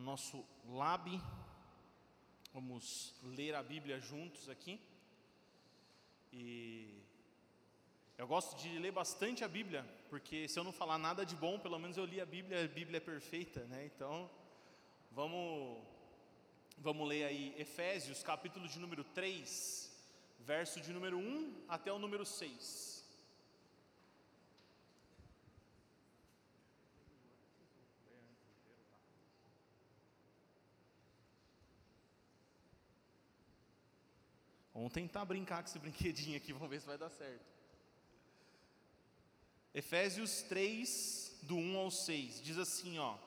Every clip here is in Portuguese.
no nosso lab. Vamos ler a Bíblia juntos aqui. E eu gosto de ler bastante a Bíblia, porque se eu não falar nada de bom, pelo menos eu li a Bíblia, a Bíblia é perfeita, né? Então, vamos vamos ler aí Efésios, capítulo de número 3, verso de número 1 até o número 6. Vamos tentar brincar com esse brinquedinho aqui, vamos ver se vai dar certo. Efésios 3, do 1 ao 6, diz assim: ó.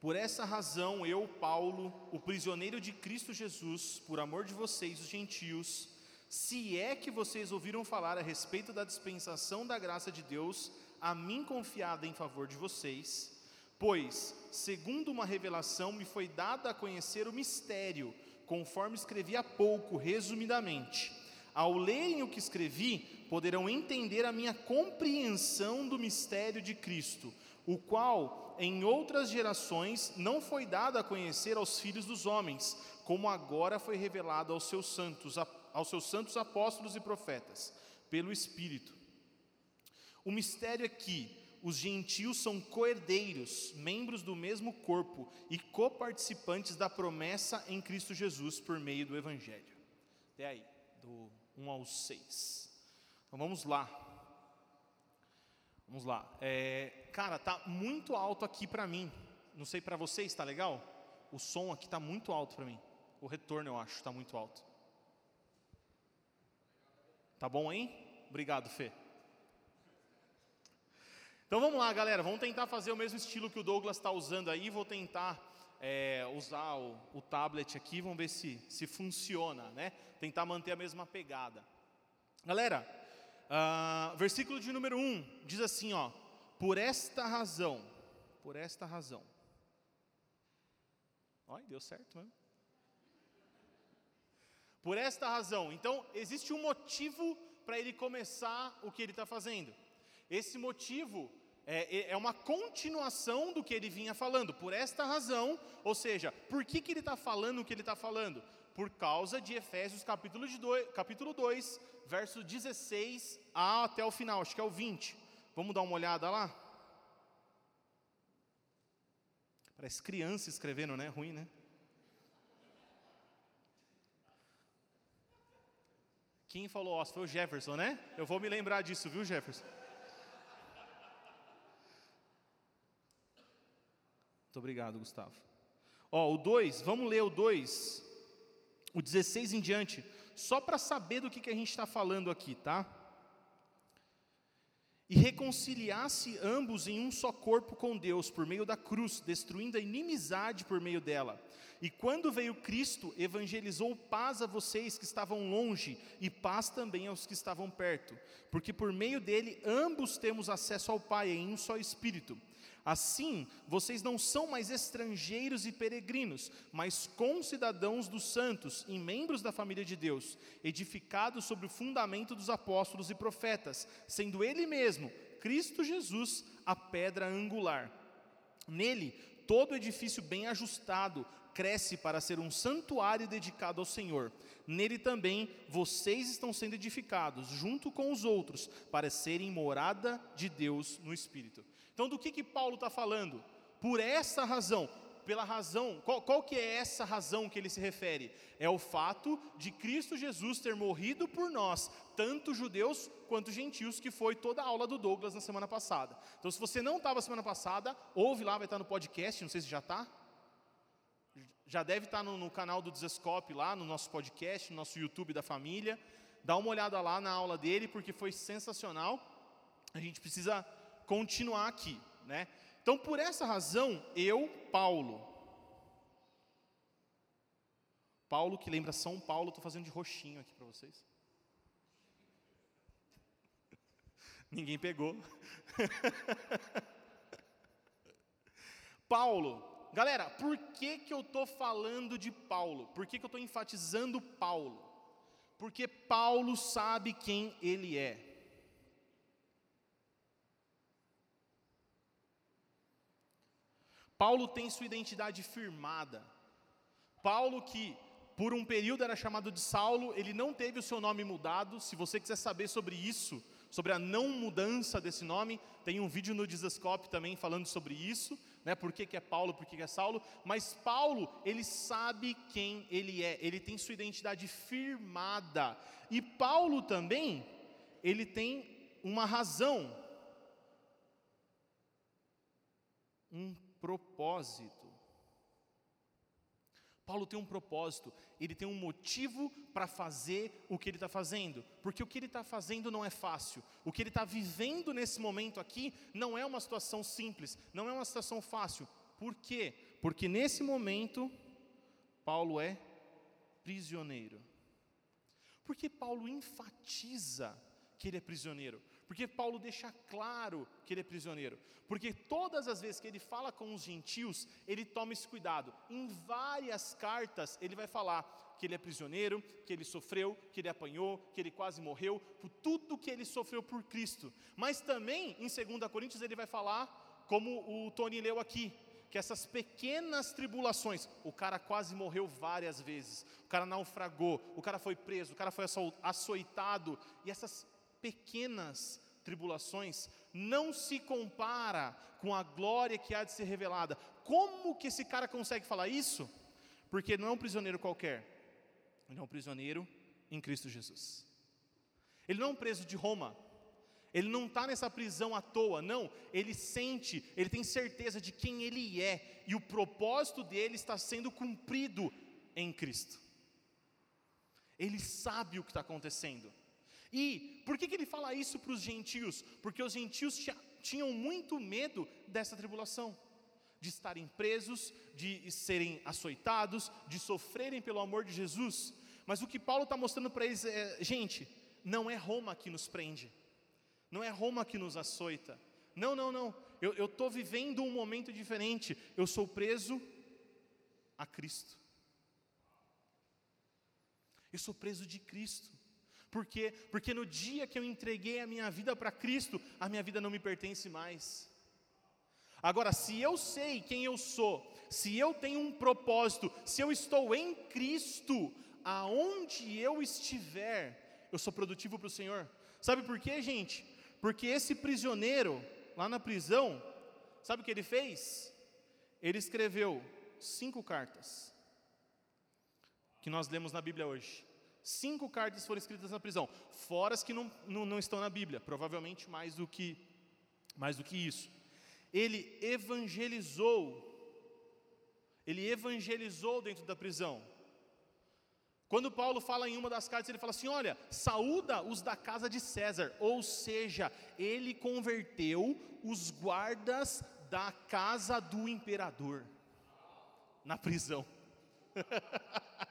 Por essa razão, eu, Paulo, o prisioneiro de Cristo Jesus, por amor de vocês, os gentios, se é que vocês ouviram falar a respeito da dispensação da graça de Deus, a mim confiada em favor de vocês, pois, segundo uma revelação, me foi dada a conhecer o mistério conforme escrevi há pouco, resumidamente. Ao lerem o que escrevi, poderão entender a minha compreensão do mistério de Cristo, o qual em outras gerações não foi dado a conhecer aos filhos dos homens, como agora foi revelado aos seus santos, aos seus santos apóstolos e profetas, pelo Espírito. O mistério é que os gentios são coerdeiros, membros do mesmo corpo e coparticipantes da promessa em Cristo Jesus por meio do Evangelho. Até aí, do 1 ao 6. Então vamos lá. Vamos lá. É, cara, tá muito alto aqui para mim. Não sei para vocês, está legal? O som aqui está muito alto para mim. O retorno eu acho está muito alto. Tá bom, hein? Obrigado, Fê. Então vamos lá, galera, vamos tentar fazer o mesmo estilo que o Douglas está usando aí. Vou tentar é, usar o, o, tablet aqui, vamos ver se, se funciona, né? Tentar manter a mesma pegada. Galera, uh, versículo de número 1 diz assim: ó, por esta razão, por esta razão. Olha, deu certo mesmo. Por esta razão. Então, existe um motivo para ele começar o que ele está fazendo. Esse motivo é, é, é, uma continuação do que ele vinha falando, por esta razão, ou seja, por que, que ele está falando o que ele está falando? Por causa de Efésios capítulo, de dois, capítulo 2, verso 16 até o final, acho que é o 20. Vamos dar uma olhada lá? Parece criança escrevendo, né? Ruim, né? Quem falou, ó, foi o Jefferson, né? Eu vou me lembrar disso, viu, Jefferson? Muito obrigado, Gustavo. Ó, o 2, vamos ler o 2, o 16 em diante, só para saber do que, que a gente está falando aqui, tá? E reconciliasse ambos em um só corpo com Deus por meio da cruz, destruindo a inimizade por meio dela. E quando veio Cristo, evangelizou paz a vocês que estavam longe e paz também aos que estavam perto, porque por meio dele ambos temos acesso ao Pai em um só Espírito. Assim, vocês não são mais estrangeiros e peregrinos, mas concidadãos dos santos e membros da família de Deus, edificados sobre o fundamento dos apóstolos e profetas, sendo Ele mesmo, Cristo Jesus, a pedra angular. Nele, todo edifício bem ajustado cresce para ser um santuário dedicado ao Senhor. Nele também vocês estão sendo edificados, junto com os outros, para serem morada de Deus no Espírito. Então, do que, que Paulo está falando? Por essa razão, pela razão, qual, qual, que é essa razão que ele se refere? É o fato de Cristo Jesus ter morrido por nós, tanto judeus quanto gentios, que foi toda a aula do Douglas na semana passada. Então, se você não estava semana passada, ouve lá, vai estar no podcast, não sei se já está. Já deve estar no, no canal do Desescope lá, no nosso podcast, no nosso YouTube da família. Dá uma olhada lá na aula dele, porque foi sensacional. A gente precisa continuar aqui, né? Então, por essa razão, eu, Paulo, Paulo que lembra São Paulo, estou fazendo de roxinho aqui para vocês. Ninguém pegou. Paulo, galera, por que, que eu estou falando de Paulo? Por que, que eu estou enfatizando Paulo? Porque Paulo sabe quem ele é. Paulo tem sua identidade firmada. Paulo, que por um período era chamado de Saulo, ele não teve o seu nome mudado. Se você quiser saber sobre isso, sobre a não mudança desse nome, tem um vídeo no Dizascope também falando sobre isso, né? Por que, que é Paulo, por que, que é Saulo. Mas Paulo, ele sabe quem ele é, ele tem sua identidade firmada. E Paulo também, ele tem uma razão, um propósito. Paulo tem um propósito, ele tem um motivo para fazer o que ele está fazendo, porque o que ele está fazendo não é fácil, o que ele está vivendo nesse momento aqui não é uma situação simples, não é uma situação fácil. Por quê? Porque nesse momento, Paulo é prisioneiro. Porque Paulo enfatiza que ele é prisioneiro? Porque Paulo deixa claro que ele é prisioneiro. Porque todas as vezes que ele fala com os gentios, ele toma esse cuidado. Em várias cartas, ele vai falar que ele é prisioneiro, que ele sofreu, que ele apanhou, que ele quase morreu, por tudo que ele sofreu por Cristo. Mas também, em 2 Coríntios, ele vai falar, como o Tony leu aqui, que essas pequenas tribulações, o cara quase morreu várias vezes, o cara naufragou, o cara foi preso, o cara foi açoitado, e essas pequenas tribulações não se compara com a glória que há de ser revelada. Como que esse cara consegue falar isso? Porque não é um prisioneiro qualquer, ele é um prisioneiro em Cristo Jesus. Ele não é um preso de Roma, ele não está nessa prisão à toa, não. Ele sente, ele tem certeza de quem ele é e o propósito dele está sendo cumprido em Cristo. Ele sabe o que está acontecendo. E por que, que ele fala isso para os gentios? Porque os gentios tinham muito medo dessa tribulação, de estarem presos, de serem açoitados, de sofrerem pelo amor de Jesus. Mas o que Paulo está mostrando para eles é: gente, não é Roma que nos prende, não é Roma que nos açoita. Não, não, não. Eu estou vivendo um momento diferente. Eu sou preso a Cristo. Eu sou preso de Cristo. Por quê? Porque no dia que eu entreguei a minha vida para Cristo, a minha vida não me pertence mais. Agora, se eu sei quem eu sou, se eu tenho um propósito, se eu estou em Cristo, aonde eu estiver, eu sou produtivo para o Senhor. Sabe por quê, gente? Porque esse prisioneiro, lá na prisão, sabe o que ele fez? Ele escreveu cinco cartas, que nós lemos na Bíblia hoje. Cinco cartas foram escritas na prisão, fora as que não, não, não estão na Bíblia, provavelmente mais do que, mais do que isso. Ele evangelizou, ele evangelizou dentro da prisão. Quando Paulo fala em uma das cartas, ele fala assim: Olha, saúda os da casa de César, ou seja, ele converteu os guardas da casa do imperador na prisão.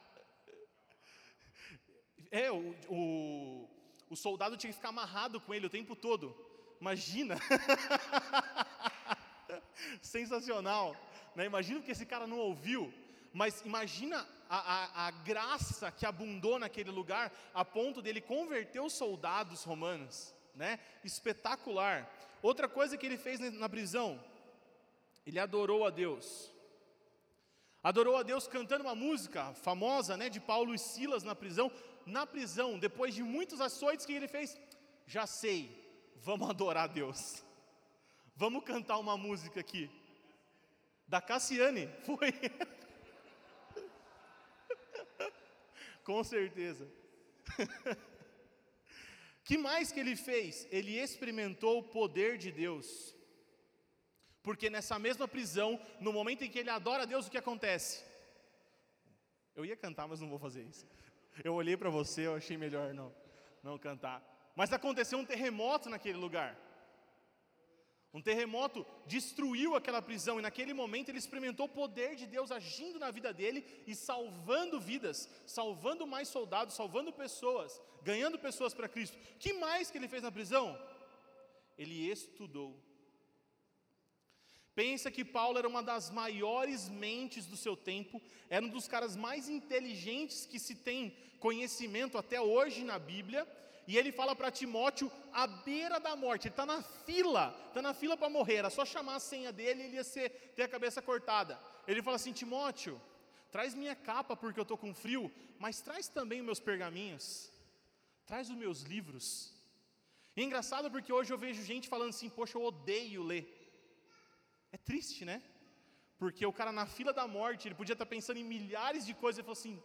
É, o, o, o soldado tinha que ficar amarrado com ele o tempo todo. Imagina! Sensacional! Né? Imagina que esse cara não ouviu, mas imagina a, a, a, graça que abundou naquele lugar, a ponto dele converter os soldados romanos, né? Espetacular. Outra coisa que ele fez na prisão, ele adorou a Deus. Adorou a Deus cantando uma música famosa, né, de Paulo e Silas na prisão, na prisão, depois de muitos açoites, que ele fez? Já sei, vamos adorar a Deus. Vamos cantar uma música aqui. Da Cassiane, foi. Com certeza. que mais que ele fez? Ele experimentou o poder de Deus. Porque nessa mesma prisão, no momento em que ele adora a Deus, o que acontece? Eu ia cantar, mas não vou fazer isso. Eu olhei para você, eu achei melhor não, não cantar. Mas aconteceu um terremoto naquele lugar. Um terremoto destruiu aquela prisão e naquele momento ele experimentou o poder de Deus agindo na vida dele e salvando vidas, salvando mais soldados, salvando pessoas, ganhando pessoas para Cristo. Que mais que ele fez na prisão? Ele estudou. Pensa que Paulo era uma das maiores mentes do seu tempo, era um dos caras mais inteligentes que se tem conhecimento até hoje na Bíblia, E ele fala para Timóteo à beira da morte, ele está na fila, está na fila para morrer, era só chamar a senha dele e ele ia ser, ter a cabeça cortada. Ele fala assim: Timóteo, traz minha capa porque eu estou com frio, mas traz também os meus pergaminhos, traz os meus livros. E é engraçado porque hoje eu vejo gente falando assim: Poxa, eu odeio ler. É triste, né? Porque o cara na fila da morte, ele podia estar pensando em milhares de coisas e falou assim: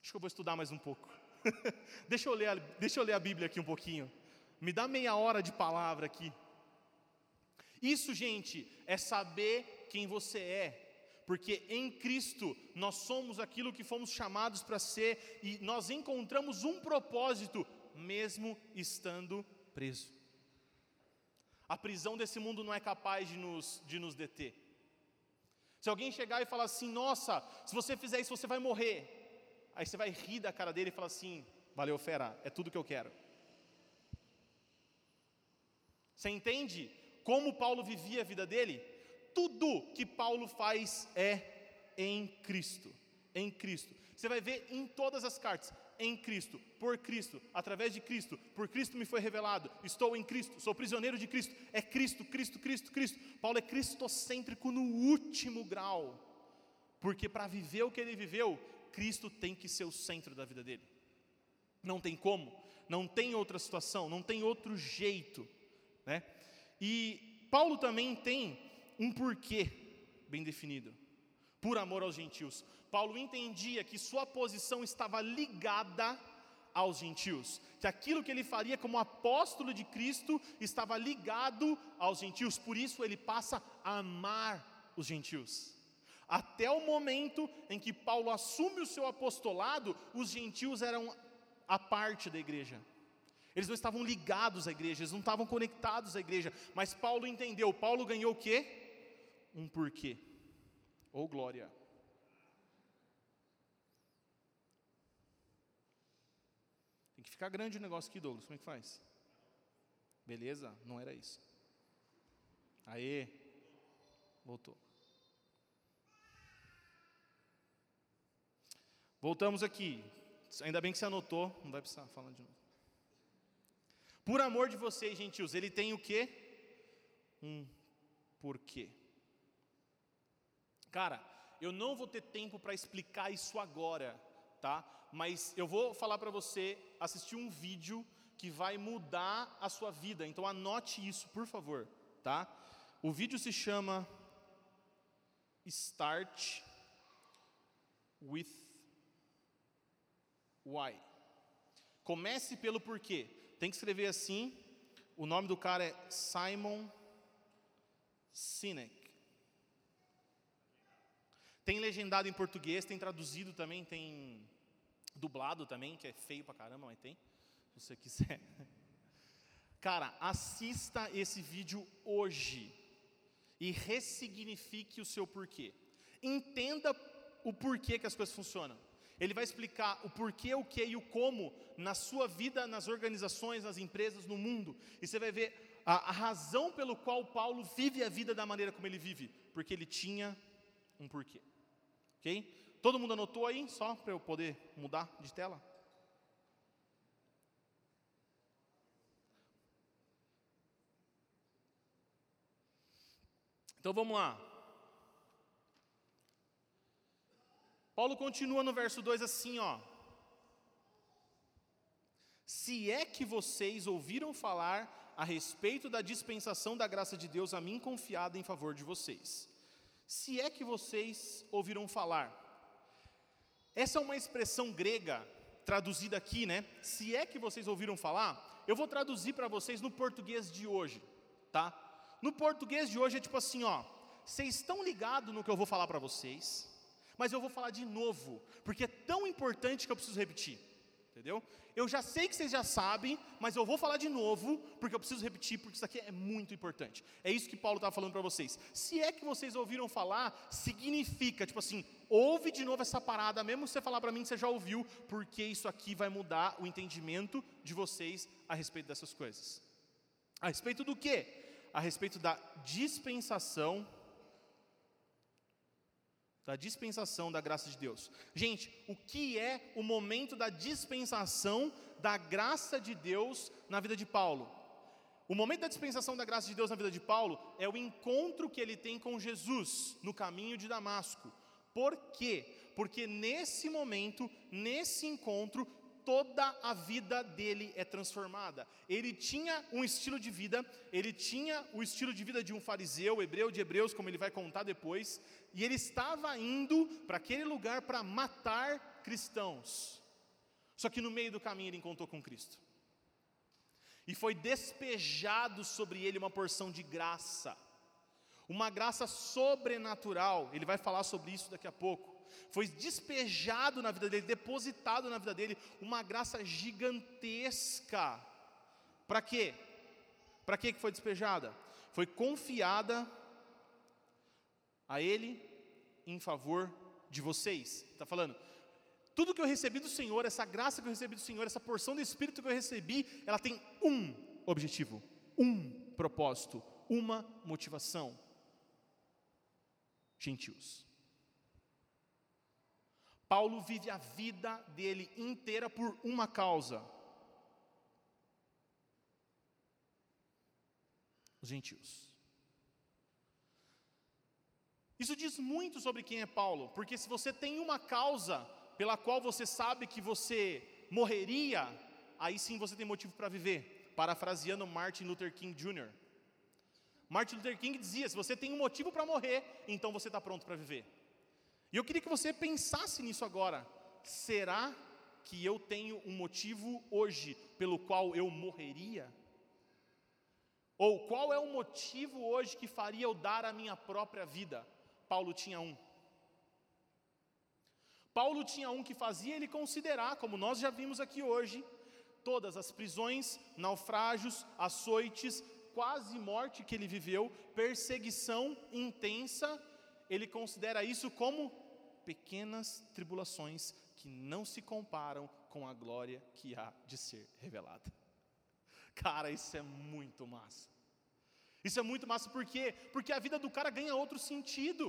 Acho que eu vou estudar mais um pouco. deixa, eu ler a, deixa eu ler a Bíblia aqui um pouquinho. Me dá meia hora de palavra aqui. Isso, gente, é saber quem você é. Porque em Cristo nós somos aquilo que fomos chamados para ser e nós encontramos um propósito, mesmo estando preso. A prisão desse mundo não é capaz de nos, de nos deter. Se alguém chegar e falar assim, nossa, se você fizer isso você vai morrer, Aí você vai rir da cara dele e falar assim: valeu, fera, é tudo que eu quero. Você entende como Paulo vivia a vida dele? Tudo que Paulo faz é em Cristo. Em Cristo. Você vai ver em todas as cartas, em Cristo, por Cristo, através de Cristo, por Cristo me foi revelado, estou em Cristo, sou prisioneiro de Cristo, é Cristo, Cristo, Cristo, Cristo. Paulo é cristocêntrico no último grau, porque para viver o que ele viveu, Cristo tem que ser o centro da vida dele. Não tem como, não tem outra situação, não tem outro jeito, né? E Paulo também tem um porquê bem definido. Por amor aos gentios. Paulo entendia que sua posição estava ligada aos gentios, que aquilo que ele faria como apóstolo de Cristo estava ligado aos gentios, por isso ele passa a amar os gentios. Até o momento em que Paulo assume o seu apostolado, os gentios eram a parte da igreja. Eles não estavam ligados à igreja, eles não estavam conectados à igreja. Mas Paulo entendeu. Paulo ganhou o quê? Um porquê. Ou oh, glória. Tem que ficar grande o negócio aqui, Douglas. Como é que faz? Beleza? Não era isso. Aê. Voltou. Voltamos aqui. Ainda bem que você anotou, não vai precisar falar de novo. Por amor de vocês, gentios, ele tem o quê? Um porquê. Cara, eu não vou ter tempo para explicar isso agora, tá? Mas eu vou falar para você assistir um vídeo que vai mudar a sua vida. Então anote isso, por favor, tá? O vídeo se chama Start with Why? Comece pelo porquê. Tem que escrever assim. O nome do cara é Simon Sinek. Tem legendado em português, tem traduzido também, tem dublado também, que é feio pra caramba, mas tem, se você quiser. Cara, assista esse vídeo hoje e ressignifique o seu porquê. Entenda o porquê que as coisas funcionam. Ele vai explicar o porquê, o que e o como na sua vida, nas organizações, nas empresas, no mundo. E você vai ver a, a razão pelo qual Paulo vive a vida da maneira como ele vive, porque ele tinha um porquê. Ok? Todo mundo anotou aí, só para eu poder mudar de tela? Então vamos lá. Paulo continua no verso 2 assim, ó. Se é que vocês ouviram falar a respeito da dispensação da graça de Deus a mim confiada em favor de vocês. Se é que vocês ouviram falar. Essa é uma expressão grega traduzida aqui, né? Se é que vocês ouviram falar, eu vou traduzir para vocês no português de hoje, tá? No português de hoje é tipo assim, ó. Vocês estão ligados no que eu vou falar para vocês? mas eu vou falar de novo, porque é tão importante que eu preciso repetir. Entendeu? Eu já sei que vocês já sabem, mas eu vou falar de novo, porque eu preciso repetir, porque isso aqui é muito importante. É isso que Paulo estava falando para vocês. Se é que vocês ouviram falar, significa, tipo assim, ouve de novo essa parada, mesmo você falar para mim que você já ouviu, porque isso aqui vai mudar o entendimento de vocês a respeito dessas coisas. A respeito do quê? A respeito da dispensação da dispensação da graça de Deus. Gente, o que é o momento da dispensação da graça de Deus na vida de Paulo? O momento da dispensação da graça de Deus na vida de Paulo é o encontro que ele tem com Jesus no caminho de Damasco. Por quê? Porque nesse momento, nesse encontro, toda a vida dele é transformada. Ele tinha um estilo de vida, ele tinha o estilo de vida de um fariseu, hebreu de hebreus, como ele vai contar depois, e ele estava indo para aquele lugar para matar cristãos. Só que no meio do caminho ele encontrou com Cristo. E foi despejado sobre ele uma porção de graça, uma graça sobrenatural. Ele vai falar sobre isso daqui a pouco foi despejado na vida dele, depositado na vida dele uma graça gigantesca. Para quê? Para que foi despejada? Foi confiada a ele em favor de vocês. Está falando, tudo que eu recebi do Senhor, essa graça que eu recebi do Senhor, essa porção do Espírito que eu recebi, ela tem um objetivo, um propósito, uma motivação: gentios. Paulo vive a vida dele inteira por uma causa: os gentios. Isso diz muito sobre quem é Paulo, porque se você tem uma causa pela qual você sabe que você morreria, aí sim você tem motivo para viver. Parafraseando Martin Luther King Jr. Martin Luther King dizia: se você tem um motivo para morrer, então você está pronto para viver. E eu queria que você pensasse nisso agora. Será que eu tenho um motivo hoje pelo qual eu morreria? Ou qual é o motivo hoje que faria eu dar a minha própria vida? Paulo tinha um. Paulo tinha um que fazia ele considerar, como nós já vimos aqui hoje, todas as prisões, naufrágios, açoites, quase morte que ele viveu, perseguição intensa, ele considera isso como pequenas tribulações que não se comparam com a glória que há de ser revelada. Cara, isso é muito massa. Isso é muito massa por quê? Porque a vida do cara ganha outro sentido.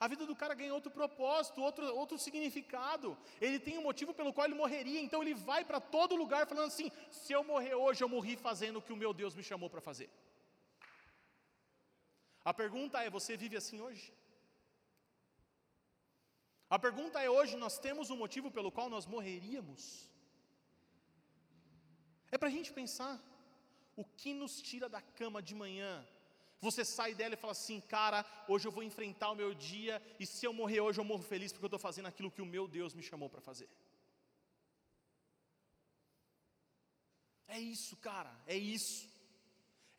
A vida do cara ganha outro propósito, outro, outro significado. Ele tem um motivo pelo qual ele morreria, então ele vai para todo lugar falando assim: se eu morrer hoje, eu morri fazendo o que o meu Deus me chamou para fazer. A pergunta é: você vive assim hoje? A pergunta é: hoje nós temos um motivo pelo qual nós morreríamos? É para a gente pensar. O que nos tira da cama de manhã? Você sai dela e fala assim, cara, hoje eu vou enfrentar o meu dia, e se eu morrer hoje, eu morro feliz porque eu estou fazendo aquilo que o meu Deus me chamou para fazer. É isso, cara, é isso.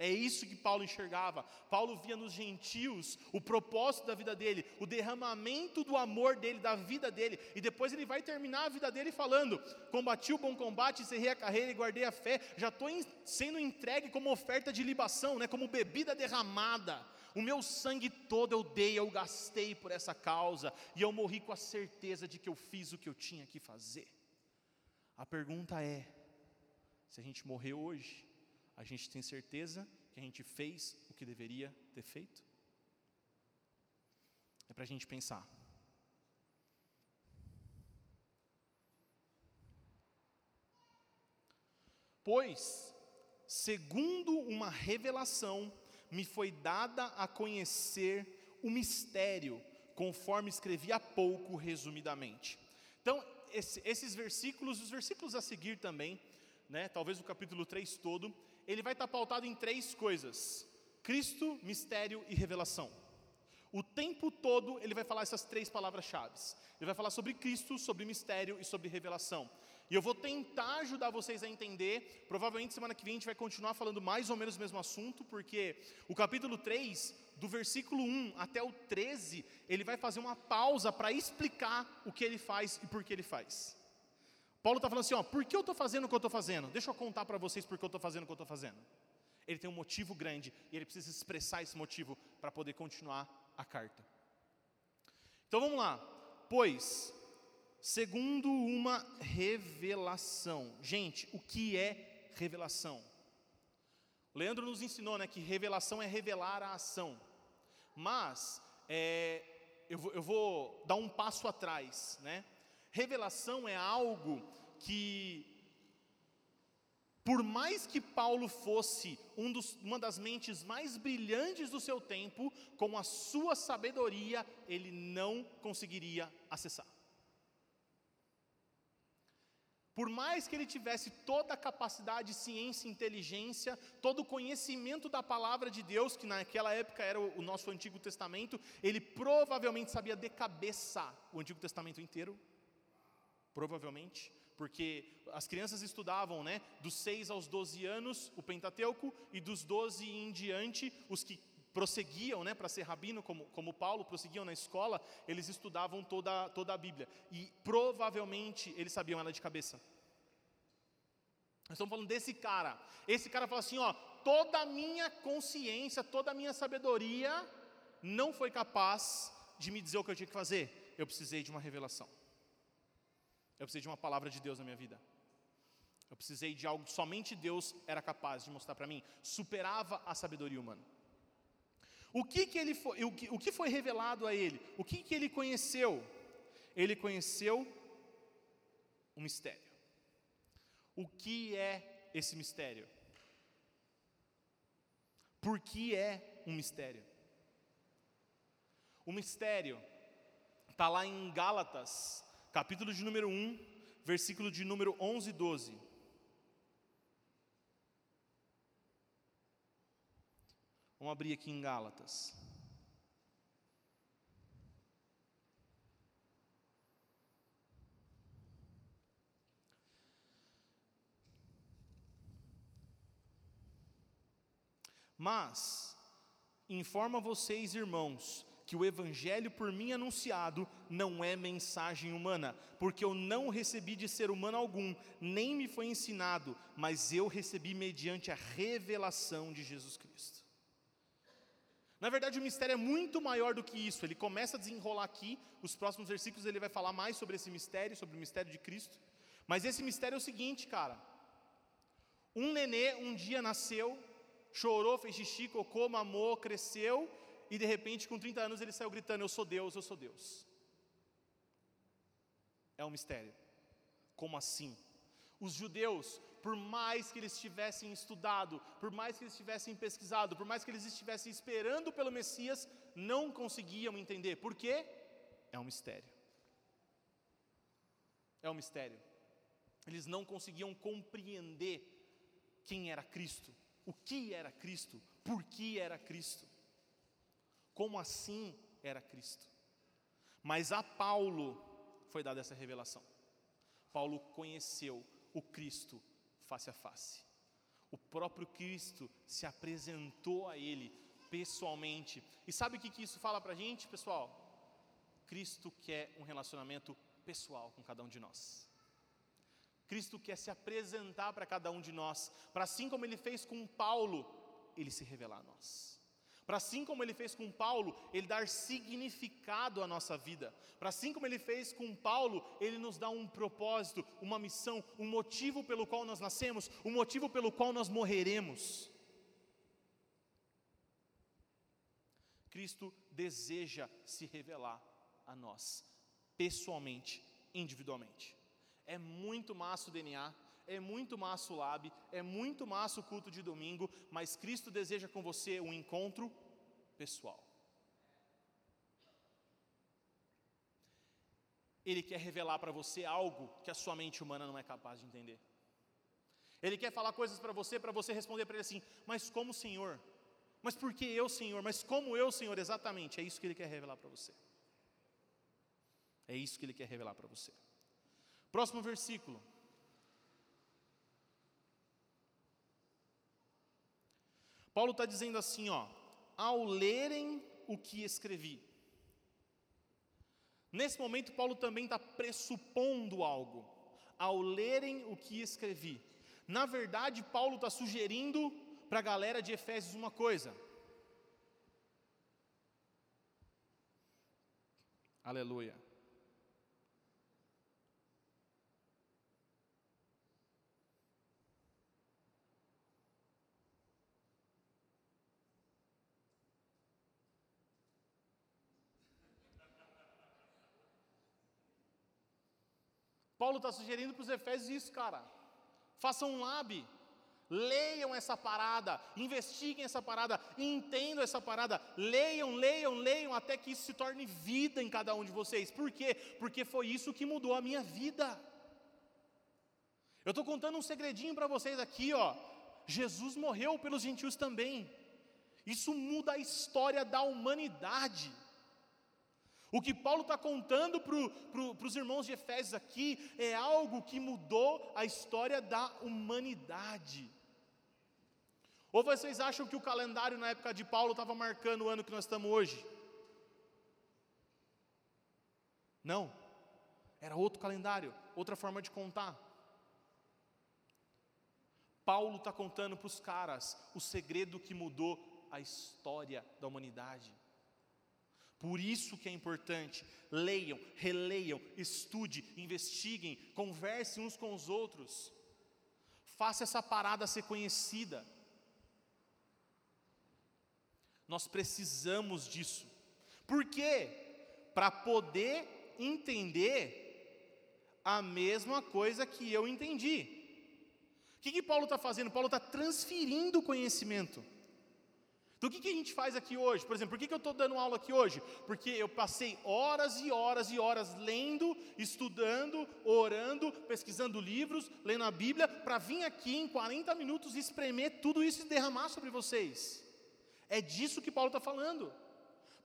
É isso que Paulo enxergava. Paulo via nos gentios o propósito da vida dele, o derramamento do amor dele, da vida dele. E depois ele vai terminar a vida dele falando: Combati o bom combate, encerrei a carreira e guardei a fé. Já estou sendo entregue como oferta de libação, né, como bebida derramada. O meu sangue todo eu dei, eu gastei por essa causa. E eu morri com a certeza de que eu fiz o que eu tinha que fazer. A pergunta é: se a gente morrer hoje, a gente tem certeza que a gente fez o que deveria ter feito? É para a gente pensar. Pois, segundo uma revelação, me foi dada a conhecer o mistério, conforme escrevi há pouco, resumidamente. Então, esse, esses versículos, os versículos a seguir também, né, talvez o capítulo 3 todo, ele vai estar pautado em três coisas: Cristo, mistério e revelação. O tempo todo ele vai falar essas três palavras-chave. Ele vai falar sobre Cristo, sobre mistério e sobre revelação. E eu vou tentar ajudar vocês a entender. Provavelmente semana que vem a gente vai continuar falando mais ou menos o mesmo assunto, porque o capítulo 3, do versículo 1 até o 13, ele vai fazer uma pausa para explicar o que ele faz e por que ele faz. Paulo está falando assim: ó, por que eu estou fazendo o que eu estou fazendo? Deixa eu contar para vocês por que eu estou fazendo o que eu estou fazendo. Ele tem um motivo grande e ele precisa expressar esse motivo para poder continuar a carta. Então vamos lá. Pois, segundo uma revelação. Gente, o que é revelação? Leandro nos ensinou né, que revelação é revelar a ação. Mas, é, eu, eu vou dar um passo atrás, né? Revelação é algo que, por mais que Paulo fosse um dos, uma das mentes mais brilhantes do seu tempo, com a sua sabedoria, ele não conseguiria acessar. Por mais que ele tivesse toda a capacidade, ciência, inteligência, todo o conhecimento da palavra de Deus, que naquela época era o nosso Antigo Testamento, ele provavelmente sabia de cabeça o Antigo Testamento inteiro. Provavelmente, porque as crianças estudavam, né, dos 6 aos 12 anos o Pentateuco e dos 12 em diante os que prosseguiam né, para ser rabino, como, como Paulo, prosseguiam na escola, eles estudavam toda, toda a Bíblia. E provavelmente eles sabiam ela de cabeça. Nós estamos falando desse cara. Esse cara fala assim: ó, toda a minha consciência, toda a minha sabedoria não foi capaz de me dizer o que eu tinha que fazer. Eu precisei de uma revelação. Eu precisei de uma palavra de Deus na minha vida. Eu precisei de algo que somente Deus era capaz de mostrar para mim. Superava a sabedoria humana. O que, que, ele foi, o que, o que foi revelado a ele? O que, que ele conheceu? Ele conheceu um mistério. O que é esse mistério? Por que é um mistério? O mistério está lá em Gálatas, capítulo de número 1, versículo de número 11 e 12. Vamos abrir aqui em Gálatas. Mas informa vocês, irmãos, que o evangelho por mim anunciado não é mensagem humana, porque eu não recebi de ser humano algum, nem me foi ensinado, mas eu recebi mediante a revelação de Jesus Cristo. Na verdade, o mistério é muito maior do que isso. Ele começa a desenrolar aqui, os próximos versículos ele vai falar mais sobre esse mistério, sobre o mistério de Cristo. Mas esse mistério é o seguinte, cara. Um nenê um dia nasceu, chorou, fez xixi, cocô, mamou, cresceu, e de repente, com 30 anos, ele saiu gritando: Eu sou Deus, eu sou Deus. É um mistério. Como assim? Os judeus, por mais que eles tivessem estudado, por mais que eles tivessem pesquisado, por mais que eles estivessem esperando pelo Messias, não conseguiam entender. Por quê? É um mistério. É um mistério. Eles não conseguiam compreender quem era Cristo, o que era Cristo, por que era Cristo, como assim era Cristo. Mas a Paulo foi dada essa revelação. Paulo conheceu o Cristo face a face. O próprio Cristo se apresentou a ele pessoalmente. E sabe o que, isso fala para a gente, pessoal? Cristo quer um relacionamento pessoal com cada um de nós. Cristo quer se apresentar para cada um de nós, para assim como ele fez com Paulo, ele se revelar a nós. Para assim como ele fez com Paulo, ele dar significado à nossa vida. Para assim como ele fez com Paulo, ele nos dá um propósito, uma missão, um motivo pelo qual nós nascemos, um motivo pelo qual nós morreremos. Cristo deseja se revelar a nós, pessoalmente, individualmente. É muito massa o DNA, é muito massa o lab, é muito massa o culto de domingo, mas Cristo deseja com você um encontro pessoal. Ele quer revelar para você algo que a sua mente humana não é capaz de entender. Ele quer falar coisas para você, para você responder para ele assim: Mas como Senhor? Mas por que eu, Senhor? Mas como eu, Senhor? Exatamente, é isso que ele quer revelar para você. É isso que ele quer revelar para você. Próximo versículo. Paulo está dizendo assim, ó, ao lerem o que escrevi. Nesse momento, Paulo também está pressupondo algo, ao lerem o que escrevi. Na verdade, Paulo está sugerindo para a galera de Efésios uma coisa. Aleluia. Paulo está sugerindo para os Efésios isso, cara. Façam um lab, leiam essa parada, investiguem essa parada, entendam essa parada, leiam, leiam, leiam, até que isso se torne vida em cada um de vocês. Por quê? Porque foi isso que mudou a minha vida. Eu estou contando um segredinho para vocês aqui, ó. Jesus morreu pelos gentios também. Isso muda a história da humanidade. O que Paulo está contando para pro, os irmãos de Efésios aqui é algo que mudou a história da humanidade. Ou vocês acham que o calendário na época de Paulo estava marcando o ano que nós estamos hoje? Não, era outro calendário, outra forma de contar. Paulo está contando para os caras o segredo que mudou a história da humanidade. Por isso que é importante, leiam, releiam, estude, investiguem, conversem uns com os outros. Faça essa parada ser conhecida. Nós precisamos disso. Por quê? Para poder entender a mesma coisa que eu entendi. O que, que Paulo está fazendo? Paulo está transferindo conhecimento. Então o que, que a gente faz aqui hoje? Por exemplo, por que, que eu estou dando aula aqui hoje? Porque eu passei horas e horas e horas lendo, estudando, orando, pesquisando livros, lendo a Bíblia, para vir aqui em 40 minutos espremer tudo isso e derramar sobre vocês. É disso que Paulo está falando.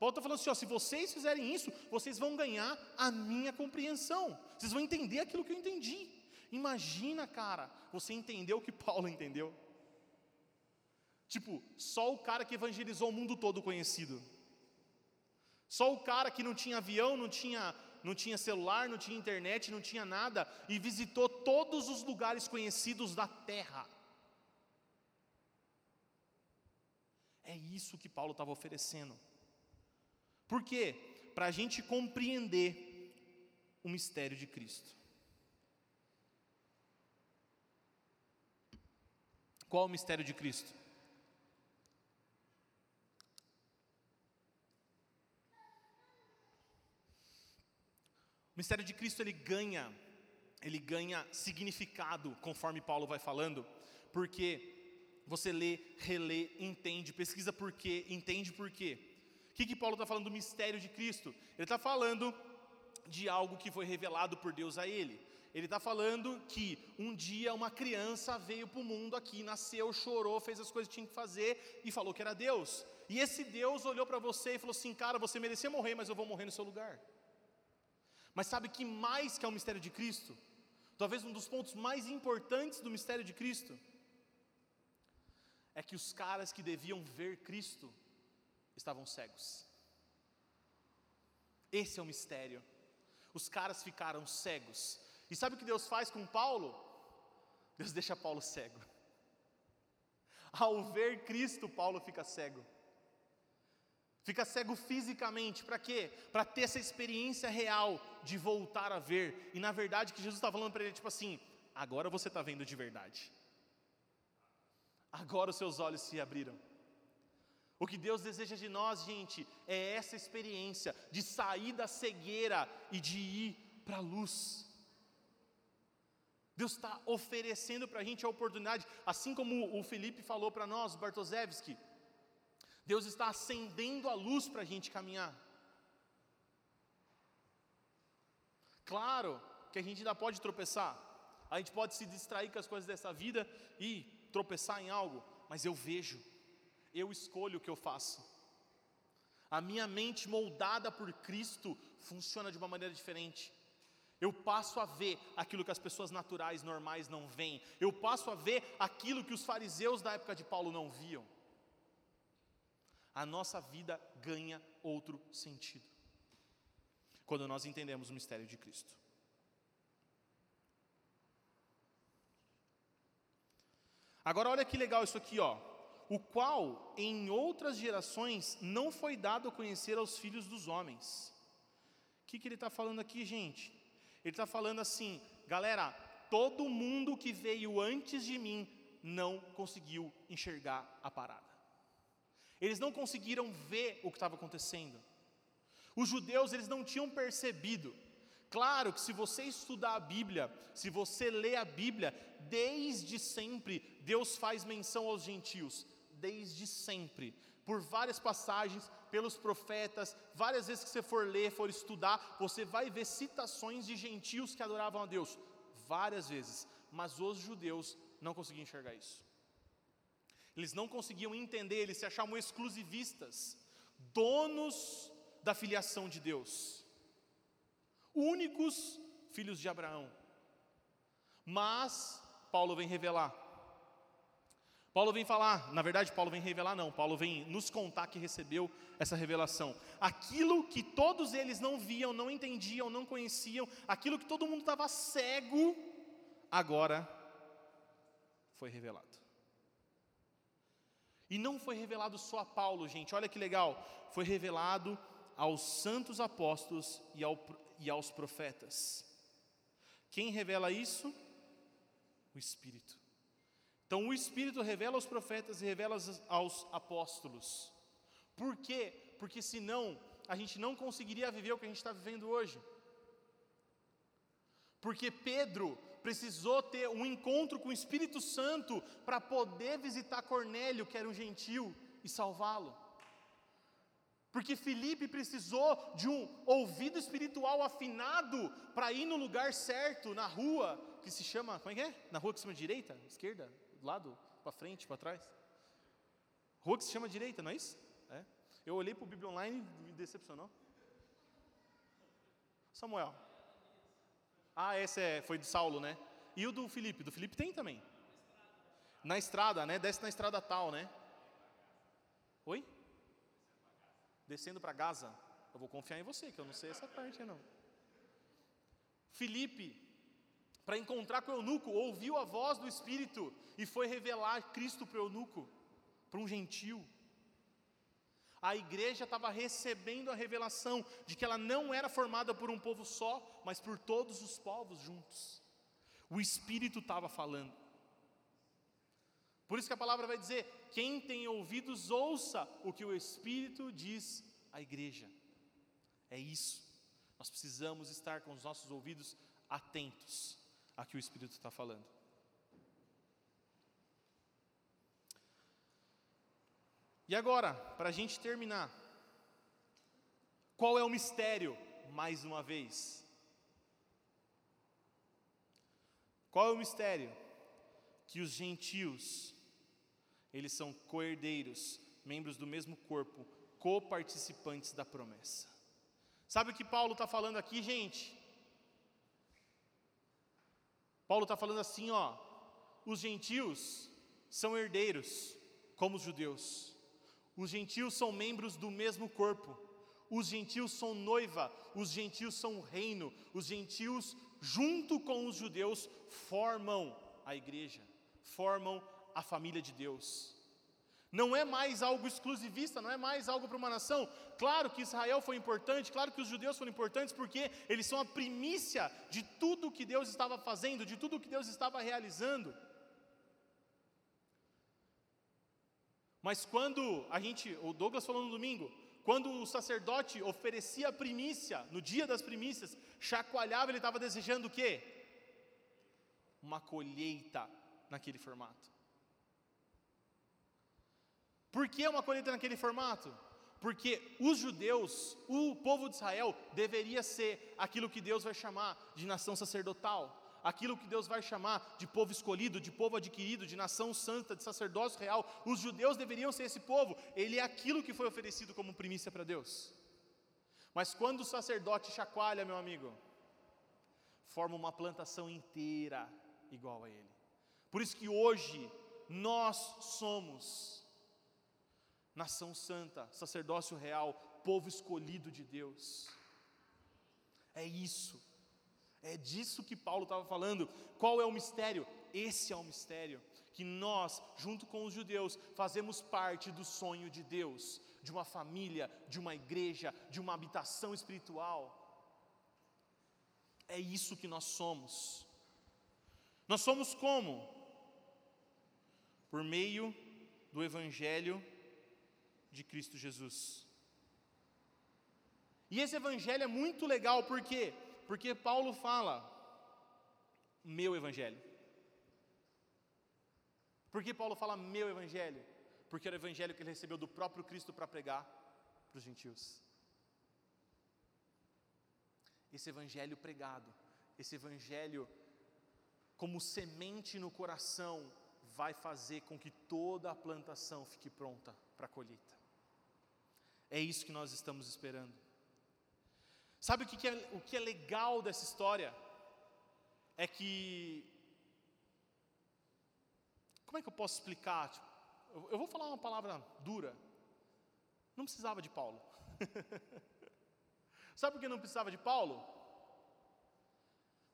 Paulo está falando assim: ó, se vocês fizerem isso, vocês vão ganhar a minha compreensão, vocês vão entender aquilo que eu entendi. Imagina, cara, você entendeu o que Paulo entendeu. Tipo, só o cara que evangelizou o mundo todo conhecido. Só o cara que não tinha avião, não tinha, não tinha celular, não tinha internet, não tinha nada e visitou todos os lugares conhecidos da terra. É isso que Paulo estava oferecendo. Por quê? Para a gente compreender o mistério de Cristo. Qual o mistério de Cristo? O mistério de Cristo ele ganha, ele ganha significado conforme Paulo vai falando, porque você lê, relê, entende, pesquisa por quê, entende por quê. O que, que Paulo está falando do mistério de Cristo? Ele está falando de algo que foi revelado por Deus a ele. Ele está falando que um dia uma criança veio para o mundo aqui, nasceu, chorou, fez as coisas que tinha que fazer e falou que era Deus. E esse Deus olhou para você e falou assim: Cara, você merecia morrer, mas eu vou morrer no seu lugar. Mas sabe que mais que é o mistério de Cristo? Talvez um dos pontos mais importantes do mistério de Cristo é que os caras que deviam ver Cristo estavam cegos. Esse é o mistério. Os caras ficaram cegos. E sabe o que Deus faz com Paulo? Deus deixa Paulo cego. Ao ver Cristo, Paulo fica cego. Fica cego fisicamente, para quê? Para ter essa experiência real de voltar a ver. E na verdade, que Jesus está falando para ele, tipo assim: agora você está vendo de verdade agora os seus olhos se abriram. O que Deus deseja de nós, gente, é essa experiência de sair da cegueira e de ir para a luz. Deus está oferecendo para a gente a oportunidade, assim como o Felipe falou para nós, Bartoszewski, Deus está acendendo a luz para a gente caminhar. Claro que a gente ainda pode tropeçar, a gente pode se distrair com as coisas dessa vida e tropeçar em algo, mas eu vejo, eu escolho o que eu faço. A minha mente moldada por Cristo funciona de uma maneira diferente. Eu passo a ver aquilo que as pessoas naturais, normais não veem. Eu passo a ver aquilo que os fariseus da época de Paulo não viam. A nossa vida ganha outro sentido. Quando nós entendemos o mistério de Cristo. Agora olha que legal isso aqui, ó. O qual em outras gerações não foi dado a conhecer aos filhos dos homens. O que, que ele está falando aqui, gente? Ele está falando assim, galera, todo mundo que veio antes de mim não conseguiu enxergar a parada. Eles não conseguiram ver o que estava acontecendo. Os judeus, eles não tinham percebido. Claro que se você estudar a Bíblia, se você ler a Bíblia, desde sempre Deus faz menção aos gentios, desde sempre, por várias passagens, pelos profetas, várias vezes que você for ler, for estudar, você vai ver citações de gentios que adoravam a Deus, várias vezes, mas os judeus não conseguiam enxergar isso. Eles não conseguiam entender, eles se achavam exclusivistas, donos da filiação de Deus, únicos filhos de Abraão. Mas Paulo vem revelar. Paulo vem falar, na verdade, Paulo vem revelar, não, Paulo vem nos contar que recebeu essa revelação. Aquilo que todos eles não viam, não entendiam, não conheciam, aquilo que todo mundo estava cego, agora foi revelado. E não foi revelado só a Paulo, gente, olha que legal, foi revelado aos santos apóstolos e, ao, e aos profetas. Quem revela isso? O Espírito. Então o Espírito revela aos profetas e revela aos apóstolos. Por quê? Porque senão a gente não conseguiria viver o que a gente está vivendo hoje. Porque Pedro precisou ter um encontro com o Espírito Santo para poder visitar Cornélio, que era um gentil, e salvá-lo. Porque Felipe precisou de um ouvido espiritual afinado para ir no lugar certo, na rua, que se chama, como é que é? Na rua que se chama direita, esquerda, do lado, para frente, para trás. Rua que se chama direita, não é isso? É. Eu olhei para o Bíblia Online e me decepcionou. Samuel, ah, esse é, foi de Saulo, né? E o do Felipe? Do Felipe tem também. Na estrada, né? Desce na estrada tal, né? Oi? Descendo para Gaza. Eu vou confiar em você, que eu não sei essa parte não. Felipe, para encontrar com o eunuco, ouviu a voz do Espírito e foi revelar Cristo para o eunuco, para um gentil a igreja estava recebendo a revelação de que ela não era formada por um povo só, mas por todos os povos juntos. O Espírito estava falando. Por isso que a palavra vai dizer: quem tem ouvidos, ouça o que o Espírito diz à igreja. É isso. Nós precisamos estar com os nossos ouvidos atentos a que o Espírito está falando. E agora, para a gente terminar, qual é o mistério, mais uma vez? Qual é o mistério? Que os gentios, eles são coerdeiros, membros do mesmo corpo, coparticipantes da promessa. Sabe o que Paulo está falando aqui, gente? Paulo está falando assim, ó, os gentios são herdeiros, como os judeus. Os gentios são membros do mesmo corpo. Os gentios são noiva, os gentios são reino. Os gentios, junto com os judeus, formam a igreja, formam a família de Deus. Não é mais algo exclusivista, não é mais algo para uma nação. Claro que Israel foi importante, claro que os judeus foram importantes, porque eles são a primícia de tudo que Deus estava fazendo, de tudo que Deus estava realizando. Mas quando a gente, o Douglas falou no domingo, quando o sacerdote oferecia a primícia, no dia das primícias, chacoalhava, ele estava desejando o quê? Uma colheita naquele formato. Por que uma colheita naquele formato? Porque os judeus, o povo de Israel, deveria ser aquilo que Deus vai chamar de nação sacerdotal aquilo que Deus vai chamar de povo escolhido, de povo adquirido, de nação santa, de sacerdócio real. Os judeus deveriam ser esse povo, ele é aquilo que foi oferecido como primícia para Deus. Mas quando o sacerdote chacoalha, meu amigo, forma uma plantação inteira igual a ele. Por isso que hoje nós somos nação santa, sacerdócio real, povo escolhido de Deus. É isso. É disso que Paulo estava falando. Qual é o mistério? Esse é o mistério. Que nós, junto com os judeus, fazemos parte do sonho de Deus, de uma família, de uma igreja, de uma habitação espiritual. É isso que nós somos. Nós somos como? Por meio do Evangelho de Cristo Jesus. E esse Evangelho é muito legal porque Porque Paulo fala, meu evangelho. Por que Paulo fala meu evangelho? Porque era o evangelho que ele recebeu do próprio Cristo para pregar para os gentios. Esse evangelho pregado, esse evangelho como semente no coração, vai fazer com que toda a plantação fique pronta para a colheita. É isso que nós estamos esperando. Sabe o que, é, o que é legal dessa história? É que. Como é que eu posso explicar? Tipo, eu, eu vou falar uma palavra dura. Não precisava de Paulo. Sabe por que não precisava de Paulo?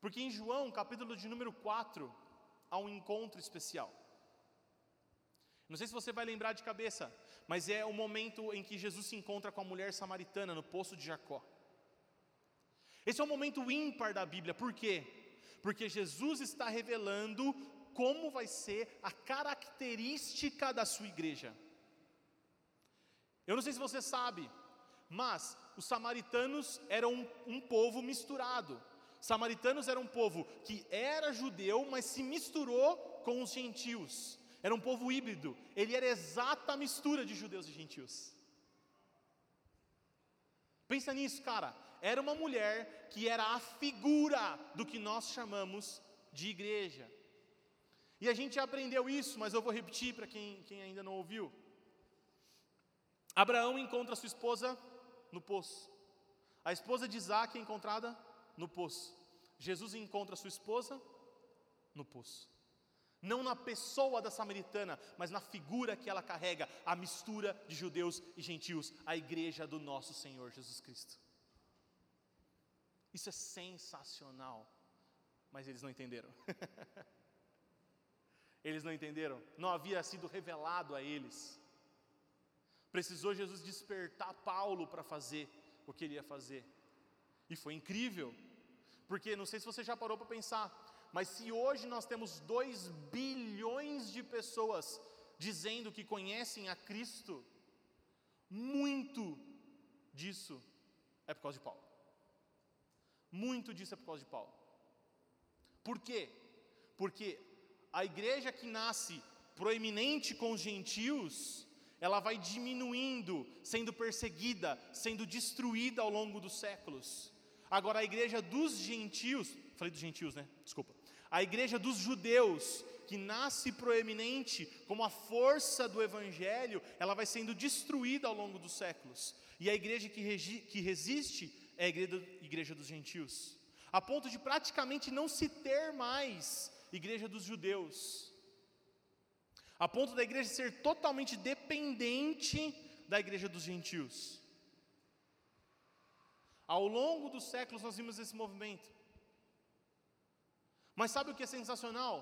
Porque em João, capítulo de número 4, há um encontro especial. Não sei se você vai lembrar de cabeça, mas é o momento em que Jesus se encontra com a mulher samaritana no poço de Jacó. Esse é um momento ímpar da Bíblia, por quê? Porque Jesus está revelando como vai ser a característica da sua igreja. Eu não sei se você sabe, mas os samaritanos eram um, um povo misturado. Samaritanos era um povo que era judeu, mas se misturou com os gentios. Era um povo híbrido. Ele era exata mistura de judeus e gentios. Pensa nisso, cara. Era uma mulher que era a figura do que nós chamamos de igreja. E a gente aprendeu isso, mas eu vou repetir para quem, quem ainda não ouviu. Abraão encontra sua esposa no poço. A esposa de Isaac é encontrada no poço. Jesus encontra sua esposa no poço não na pessoa da samaritana, mas na figura que ela carrega, a mistura de judeus e gentios, a igreja do nosso Senhor Jesus Cristo. Isso é sensacional, mas eles não entenderam. eles não entenderam, não havia sido revelado a eles. Precisou Jesus despertar Paulo para fazer o que ele ia fazer, e foi incrível, porque não sei se você já parou para pensar, mas se hoje nós temos 2 bilhões de pessoas dizendo que conhecem a Cristo, muito disso é por causa de Paulo. Muito disso é por causa de Paulo. Por quê? Porque a igreja que nasce proeminente com os gentios, ela vai diminuindo, sendo perseguida, sendo destruída ao longo dos séculos. Agora, a igreja dos gentios, falei dos gentios, né? Desculpa. A igreja dos judeus, que nasce proeminente como a força do evangelho, ela vai sendo destruída ao longo dos séculos. E a igreja que, regi, que resiste é a igreja, igreja dos gentios, a ponto de praticamente não se ter mais igreja dos judeus, a ponto da igreja ser totalmente dependente da igreja dos gentios. Ao longo dos séculos nós vimos esse movimento. Mas sabe o que é sensacional?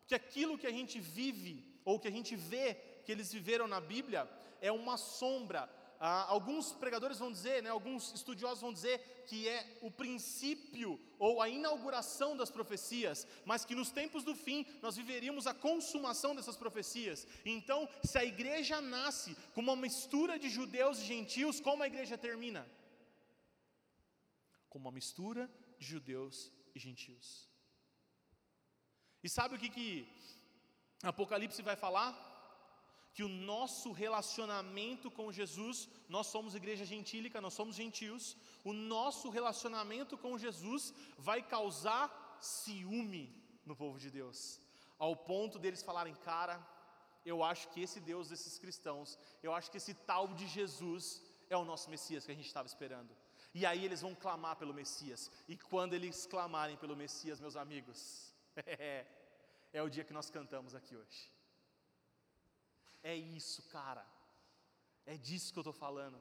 Porque aquilo que a gente vive, ou que a gente vê que eles viveram na Bíblia, é uma sombra. Ah, alguns pregadores vão dizer, né, alguns estudiosos vão dizer que é o princípio ou a inauguração das profecias, mas que nos tempos do fim nós viveríamos a consumação dessas profecias. Então, se a igreja nasce como uma mistura de judeus e gentios, como a igreja termina? Como uma mistura de judeus e gentios. E sabe o que, que Apocalipse vai falar? Que o nosso relacionamento com Jesus, nós somos igreja gentílica, nós somos gentios, o nosso relacionamento com Jesus vai causar ciúme no povo de Deus, ao ponto deles falarem, cara, eu acho que esse Deus desses cristãos, eu acho que esse tal de Jesus é o nosso Messias que a gente estava esperando. E aí eles vão clamar pelo Messias, e quando eles clamarem pelo Messias, meus amigos, é o dia que nós cantamos aqui hoje. É isso, cara. É disso que eu estou falando.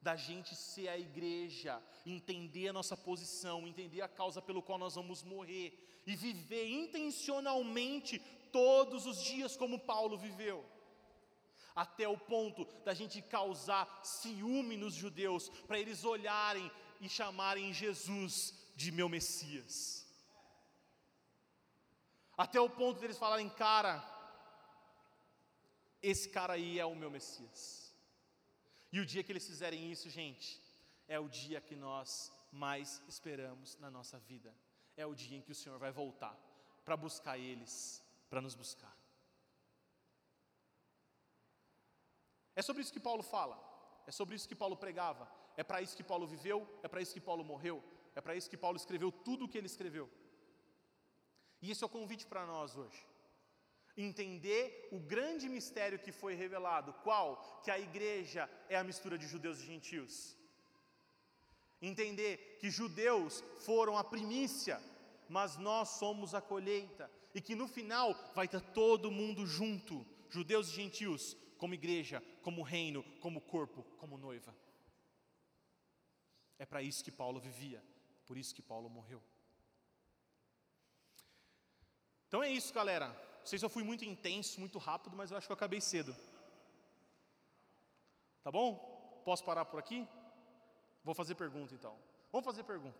Da gente ser a igreja, entender a nossa posição, entender a causa pelo qual nós vamos morrer e viver intencionalmente todos os dias como Paulo viveu. Até o ponto da gente causar ciúme nos judeus, para eles olharem e chamarem Jesus de meu Messias. Até o ponto deles de falarem, cara, esse cara aí é o meu Messias. E o dia que eles fizerem isso, gente, é o dia que nós mais esperamos na nossa vida. É o dia em que o Senhor vai voltar para buscar eles, para nos buscar. É sobre isso que Paulo fala, é sobre isso que Paulo pregava, é para isso que Paulo viveu, é para isso que Paulo morreu, é para isso que Paulo escreveu tudo o que ele escreveu. E esse é o convite para nós hoje. Entender o grande mistério que foi revelado, qual? Que a igreja é a mistura de judeus e gentios. Entender que judeus foram a primícia, mas nós somos a colheita, e que no final vai estar todo mundo junto, judeus e gentios, como igreja, como reino, como corpo, como noiva. É para isso que Paulo vivia, por isso que Paulo morreu. Então é isso, galera. Não sei se eu fui muito intenso, muito rápido, mas eu acho que eu acabei cedo. Tá bom? Posso parar por aqui? Vou fazer pergunta então. Vamos fazer pergunta.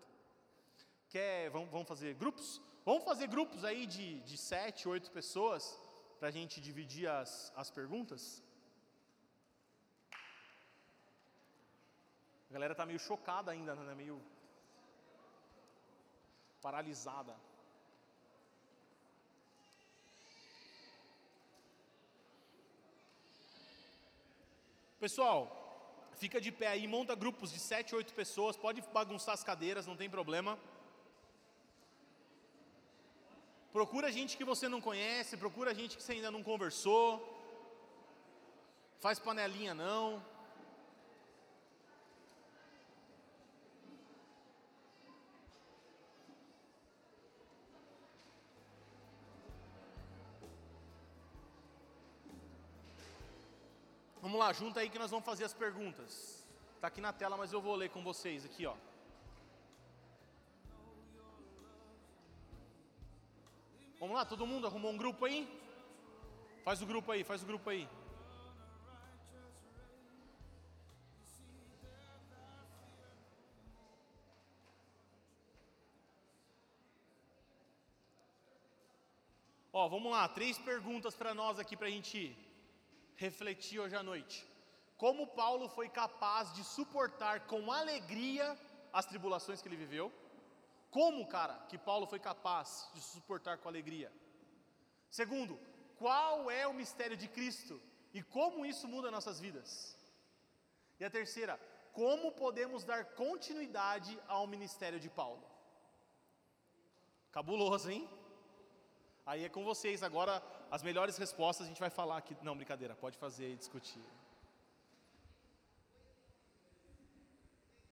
Quer, vamos, vamos fazer grupos? Vamos fazer grupos aí de, de sete, oito pessoas para a gente dividir as, as perguntas? A galera está meio chocada ainda, né? meio paralisada. Pessoal, fica de pé aí, monta grupos de sete, oito pessoas, pode bagunçar as cadeiras, não tem problema. Procura gente que você não conhece, procura gente que você ainda não conversou. Faz panelinha não. Lá, junta aí que nós vamos fazer as perguntas. Está aqui na tela, mas eu vou ler com vocês aqui, ó. Vamos lá, todo mundo arrumou um grupo aí? Faz o grupo aí, faz o grupo aí. Ó, vamos lá, três perguntas para nós aqui para a gente refletir hoje à noite. Como Paulo foi capaz de suportar com alegria as tribulações que ele viveu? Como, cara, que Paulo foi capaz de suportar com alegria? Segundo, qual é o mistério de Cristo e como isso muda nossas vidas? E a terceira, como podemos dar continuidade ao ministério de Paulo? Cabuloso, hein? Aí é com vocês agora as melhores respostas a gente vai falar aqui. Não, brincadeira, pode fazer e discutir.